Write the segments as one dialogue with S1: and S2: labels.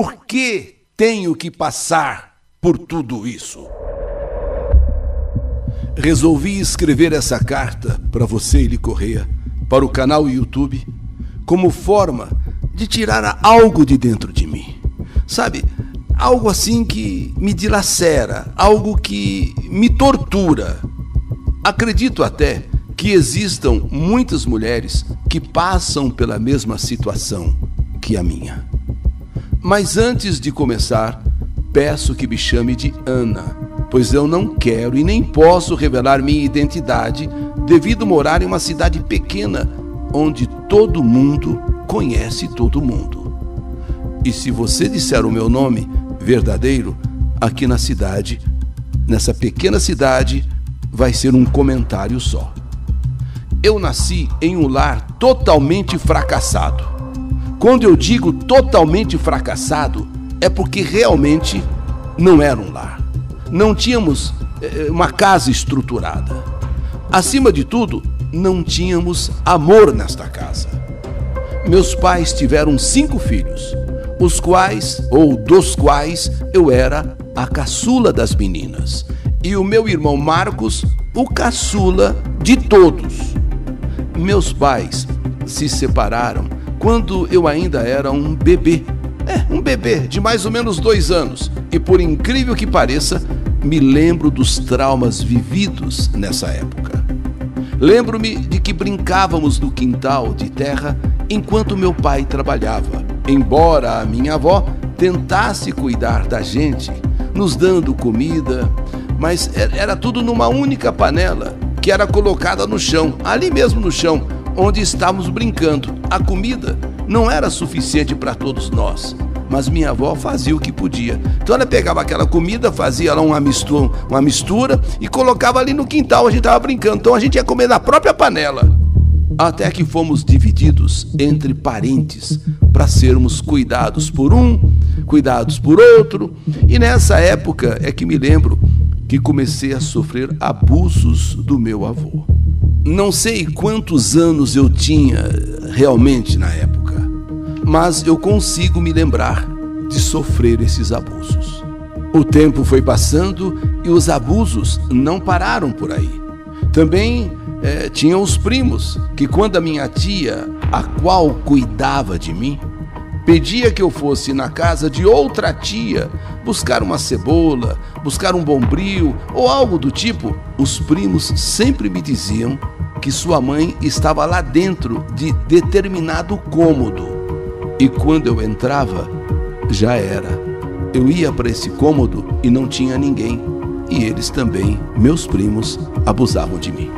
S1: Por que tenho que passar por tudo isso? Resolvi escrever essa carta para você, Eli Correia, para o canal YouTube, como forma de tirar algo de dentro de mim. Sabe, algo assim que me dilacera, algo que me tortura. Acredito até que existam muitas mulheres que passam pela mesma situação que a minha. Mas antes de começar, peço que me chame de Ana, pois eu não quero e nem posso revelar minha identidade devido morar em uma cidade pequena onde todo mundo conhece todo mundo. E se você disser o meu nome verdadeiro, aqui na cidade, nessa pequena cidade, vai ser um comentário só. Eu nasci em um lar totalmente fracassado. Quando eu digo totalmente fracassado, é porque realmente não era um lar. Não tínhamos eh, uma casa estruturada. Acima de tudo, não tínhamos amor nesta casa. Meus pais tiveram cinco filhos, os quais, ou dos quais, eu era a caçula das meninas. E o meu irmão Marcos, o caçula de todos. Meus pais se separaram quando eu ainda era um bebê. É, um bebê de mais ou menos dois anos. E por incrível que pareça, me lembro dos traumas vividos nessa época. Lembro-me de que brincávamos no quintal de terra enquanto meu pai trabalhava, embora a minha avó tentasse cuidar da gente, nos dando comida, mas era tudo numa única panela que era colocada no chão, ali mesmo no chão, onde estávamos brincando. A comida não era suficiente para todos nós, mas minha avó fazia o que podia. Então ela pegava aquela comida, fazia lá uma mistura, uma mistura e colocava ali no quintal, a gente estava brincando. Então a gente ia comer na própria panela. Até que fomos divididos entre parentes para sermos cuidados por um, cuidados por outro. E nessa época é que me lembro que comecei a sofrer abusos do meu avô. Não sei quantos anos eu tinha realmente na época, mas eu consigo me lembrar de sofrer esses abusos. O tempo foi passando e os abusos não pararam por aí. Também é, tinha os primos que, quando a minha tia, a qual cuidava de mim, pedia que eu fosse na casa de outra tia buscar uma cebola, buscar um bombril ou algo do tipo, os primos sempre me diziam que sua mãe estava lá dentro de determinado cômodo. E quando eu entrava, já era. Eu ia para esse cômodo e não tinha ninguém. E eles também, meus primos, abusavam de mim.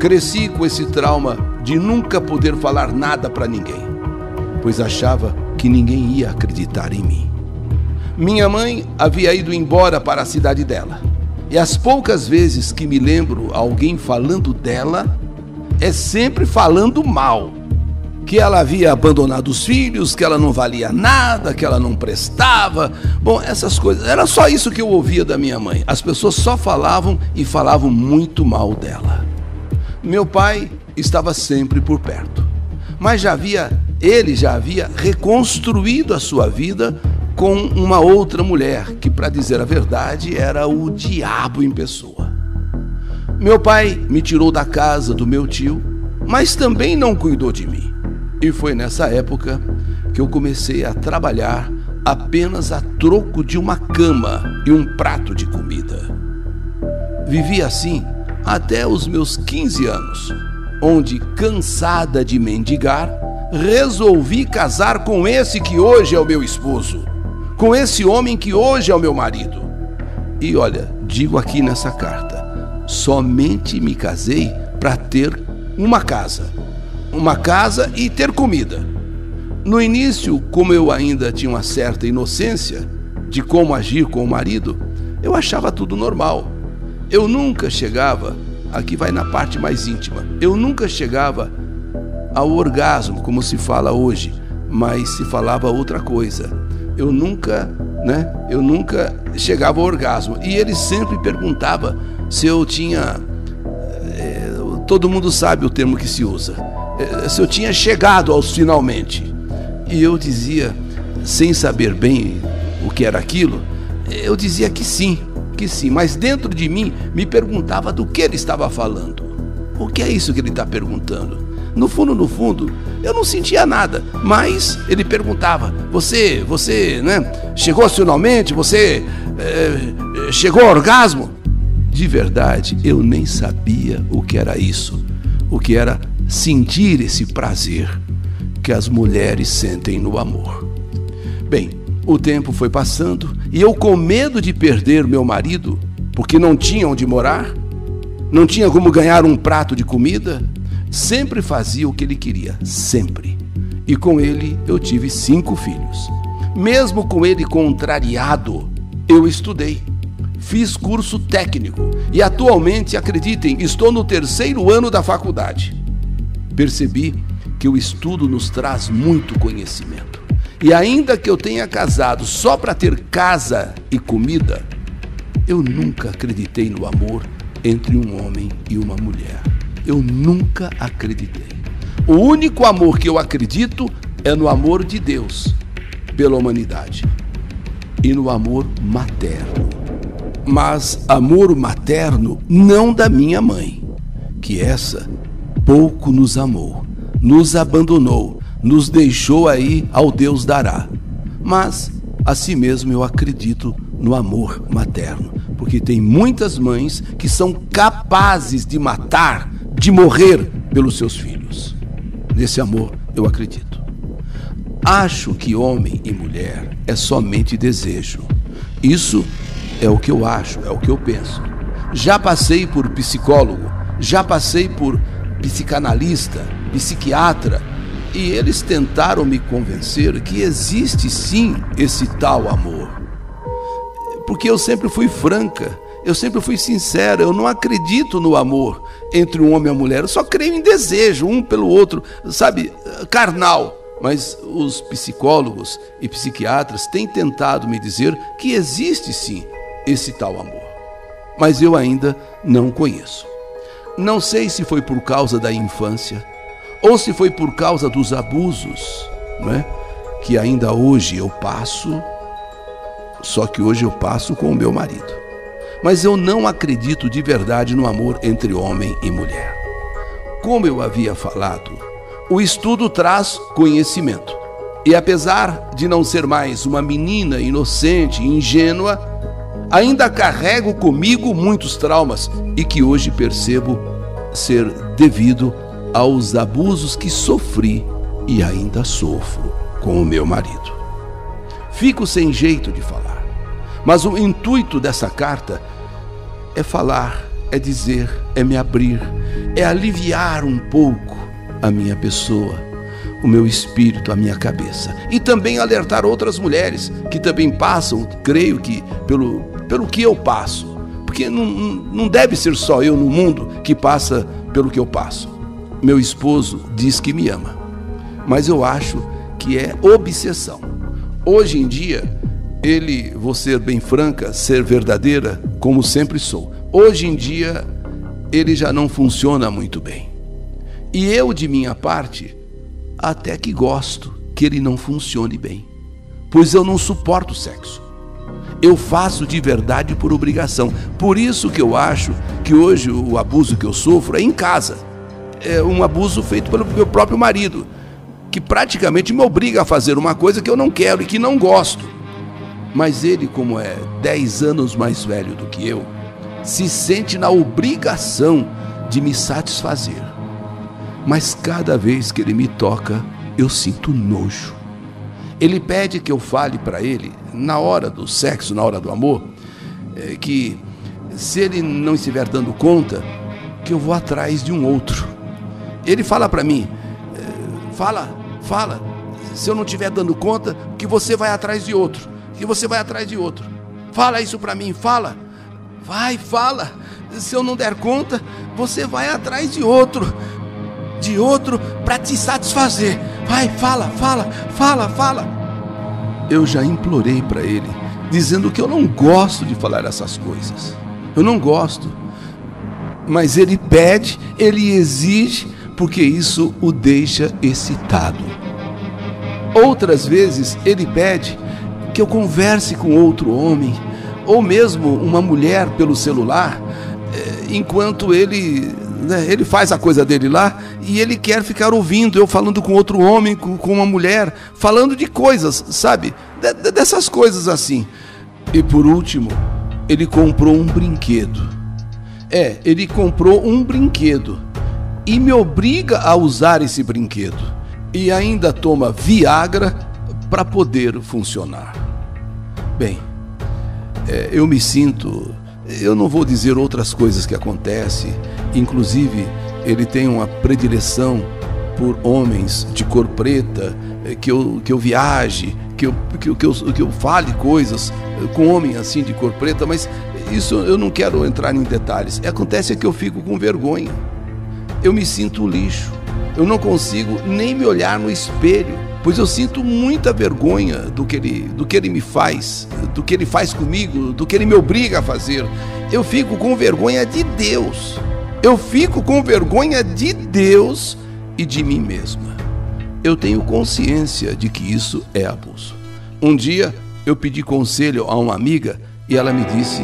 S1: Cresci com esse trauma de nunca poder falar nada para ninguém, pois achava que ninguém ia acreditar em mim. Minha mãe havia ido embora para a cidade dela. E as poucas vezes que me lembro alguém falando dela, é sempre falando mal. Que ela havia abandonado os filhos, que ela não valia nada, que ela não prestava. Bom, essas coisas. Era só isso que eu ouvia da minha mãe. As pessoas só falavam e falavam muito mal dela. Meu pai estava sempre por perto. Mas já havia ele já havia reconstruído a sua vida com uma outra mulher, que, para dizer a verdade, era o diabo em pessoa. Meu pai me tirou da casa do meu tio, mas também não cuidou de mim. E foi nessa época que eu comecei a trabalhar apenas a troco de uma cama e um prato de comida. Vivi assim até os meus 15 anos, onde, cansada de mendigar, resolvi casar com esse que hoje é o meu esposo, com esse homem que hoje é o meu marido. E olha, digo aqui nessa carta, somente me casei para ter uma casa, uma casa e ter comida. No início, como eu ainda tinha uma certa inocência de como agir com o marido, eu achava tudo normal. Eu nunca chegava, aqui vai na parte mais íntima, eu nunca chegava ao orgasmo, como se fala hoje, mas se falava outra coisa. Eu nunca, né? Eu nunca chegava ao orgasmo. E ele sempre perguntava se eu tinha. É, todo mundo sabe o termo que se usa. É, se eu tinha chegado aos finalmente. E eu dizia: sem saber bem o que era aquilo, eu dizia que sim, que sim, mas dentro de mim me perguntava do que ele estava falando. O que é isso que ele está perguntando? No fundo, no fundo, eu não sentia nada, mas ele perguntava: Você, você, né? Chegou finalmente? Você é, chegou ao orgasmo? De verdade, eu nem sabia o que era isso, o que era sentir esse prazer que as mulheres sentem no amor. Bem, o tempo foi passando e eu, com medo de perder meu marido, porque não tinha onde morar, não tinha como ganhar um prato de comida, sempre fazia o que ele queria, sempre. E com ele eu tive cinco filhos. Mesmo com ele contrariado, eu estudei. Fiz curso técnico e atualmente, acreditem, estou no terceiro ano da faculdade. Percebi que o estudo nos traz muito conhecimento. E ainda que eu tenha casado só para ter casa e comida, eu nunca acreditei no amor entre um homem e uma mulher. Eu nunca acreditei. O único amor que eu acredito é no amor de Deus pela humanidade e no amor materno. Mas amor materno não da minha mãe, que essa pouco nos amou, nos abandonou, nos deixou aí ao Deus dará. Mas assim mesmo eu acredito no amor materno, porque tem muitas mães que são capazes de matar, de morrer pelos seus filhos. Nesse amor eu acredito. Acho que homem e mulher é somente desejo. Isso é o que eu acho, é o que eu penso. Já passei por psicólogo, já passei por psicanalista, psiquiatra, e eles tentaram me convencer que existe sim esse tal amor porque eu sempre fui franca, eu sempre fui sincera, eu não acredito no amor entre um homem e uma mulher, eu só creio em desejo um pelo outro, sabe, carnal. Mas os psicólogos e psiquiatras têm tentado me dizer que existe sim esse tal amor, mas eu ainda não conheço. Não sei se foi por causa da infância ou se foi por causa dos abusos, não é? Que ainda hoje eu passo só que hoje eu passo com o meu marido. Mas eu não acredito de verdade no amor entre homem e mulher. Como eu havia falado, o estudo traz conhecimento. E apesar de não ser mais uma menina inocente e ingênua, ainda carrego comigo muitos traumas e que hoje percebo ser devido aos abusos que sofri e ainda sofro com o meu marido. Fico sem jeito de falar. Mas o intuito dessa carta é falar, é dizer, é me abrir, é aliviar um pouco a minha pessoa, o meu espírito, a minha cabeça. E também alertar outras mulheres que também passam, creio que, pelo, pelo que eu passo. Porque não, não deve ser só eu no mundo que passa pelo que eu passo. Meu esposo diz que me ama, mas eu acho que é obsessão. Hoje em dia, ele, vou ser bem franca, ser verdadeira, como sempre sou. Hoje em dia, ele já não funciona muito bem. E eu, de minha parte, até que gosto que ele não funcione bem, pois eu não suporto sexo. Eu faço de verdade por obrigação. Por isso que eu acho que hoje o abuso que eu sofro é em casa. É um abuso feito pelo meu próprio marido, que praticamente me obriga a fazer uma coisa que eu não quero e que não gosto. Mas ele, como é dez anos mais velho do que eu, se sente na obrigação de me satisfazer. Mas cada vez que ele me toca, eu sinto nojo. Ele pede que eu fale para ele, na hora do sexo, na hora do amor, é, que se ele não estiver dando conta, que eu vou atrás de um outro. Ele fala para mim, é, fala, fala, se eu não estiver dando conta, que você vai atrás de outro e você vai atrás de outro. Fala isso para mim, fala. Vai, fala. Se eu não der conta, você vai atrás de outro, de outro para te satisfazer. Vai, fala, fala, fala, fala. Eu já implorei para ele, dizendo que eu não gosto de falar essas coisas. Eu não gosto. Mas ele pede, ele exige, porque isso o deixa excitado. Outras vezes ele pede que eu converse com outro homem, ou mesmo uma mulher pelo celular, eh, enquanto ele né, ele faz a coisa dele lá e ele quer ficar ouvindo eu falando com outro homem, com, uma mulher, falando de coisas, sabe? De, de, dessas coisas assim. E por último, ele comprou um brinquedo. É, ele comprou um brinquedo e me obriga a usar esse brinquedo. E ainda toma Viagra para poder funcionar. Bem, é, eu me sinto. Eu não vou dizer outras coisas que acontecem, inclusive ele tem uma predileção por homens de cor preta, é, que eu, que eu viaje, que eu, que, que, eu, que eu fale coisas é, com homem assim de cor preta, mas isso eu não quero entrar em detalhes. Acontece que eu fico com vergonha. Eu me sinto lixo. Eu não consigo nem me olhar no espelho, pois eu sinto muita vergonha do que ele, do que ele me faz, do que ele faz comigo, do que ele me obriga a fazer. Eu fico com vergonha de Deus. Eu fico com vergonha de Deus e de mim mesma. Eu tenho consciência de que isso é abuso. Um dia eu pedi conselho a uma amiga e ela me disse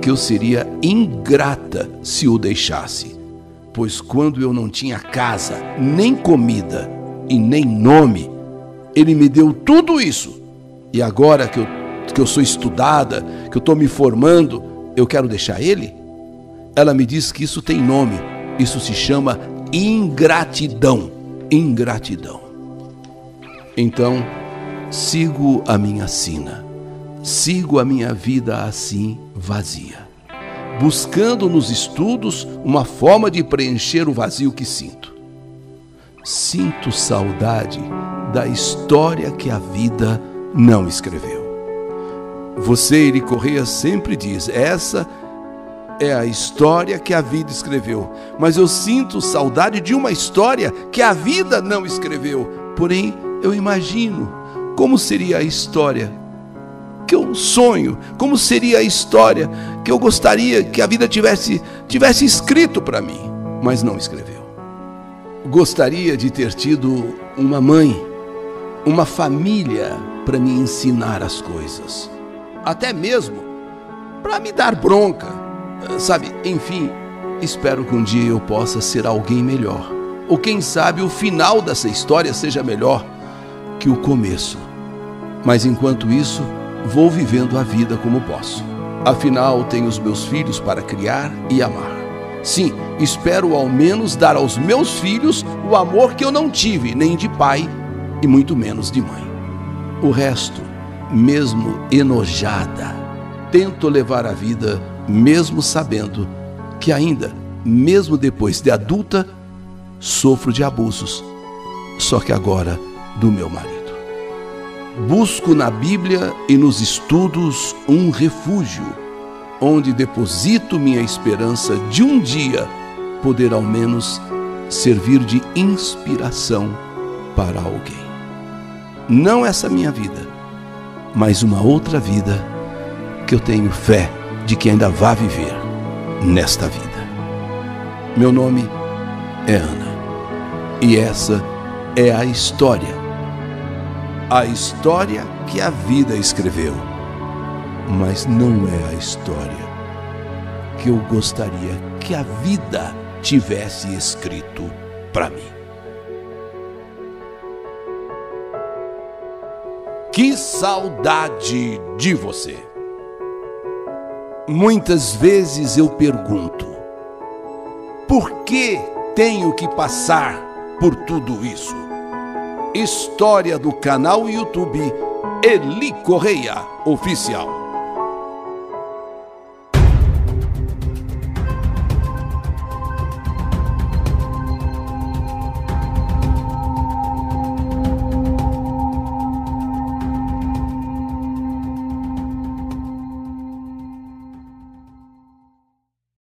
S1: que eu seria ingrata se o deixasse, pois quando eu não tinha casa, nem comida e nem nome, ele me deu tudo isso. E agora que eu, que eu sou estudada, que eu estou me formando, eu quero deixar ele? Ela me diz que isso tem nome, isso se chama ingratidão. Ingratidão. Então, sigo a minha sina sigo a minha vida assim vazia, buscando nos estudos uma forma de preencher o vazio que sinto. Sinto saudade da história que a vida não escreveu. Você, Eri Correia, sempre diz: essa é a história que a vida escreveu. Mas eu sinto saudade de uma história que a vida não escreveu. Porém, eu imagino como seria a história que eu sonho, como seria a história que eu gostaria que a vida tivesse, tivesse escrito para mim, mas não escreveu. Gostaria de ter tido uma mãe, uma família para me ensinar as coisas, até mesmo para me dar bronca, sabe? Enfim, espero que um dia eu possa ser alguém melhor. Ou quem sabe o final dessa história seja melhor que o começo. Mas enquanto isso, vou vivendo a vida como posso. Afinal, tenho os meus filhos para criar e amar. Sim, espero ao menos dar aos meus filhos o amor que eu não tive, nem de pai e muito menos de mãe. O resto, mesmo enojada, tento levar a vida mesmo sabendo que ainda, mesmo depois de adulta, sofro de abusos, só que agora do meu marido. Busco na Bíblia e nos estudos um refúgio, onde deposito minha esperança de um dia poder ao menos servir de inspiração para alguém. Não essa minha vida, mas uma outra vida que eu tenho fé de que ainda vá viver nesta vida. Meu nome é Ana e essa é a história a história que a vida escreveu, mas não é a história que eu gostaria que a vida tivesse escrito para mim. Que saudade de você! Muitas vezes eu pergunto: por que tenho que passar por tudo isso? História do canal YouTube Eli Correia Oficial.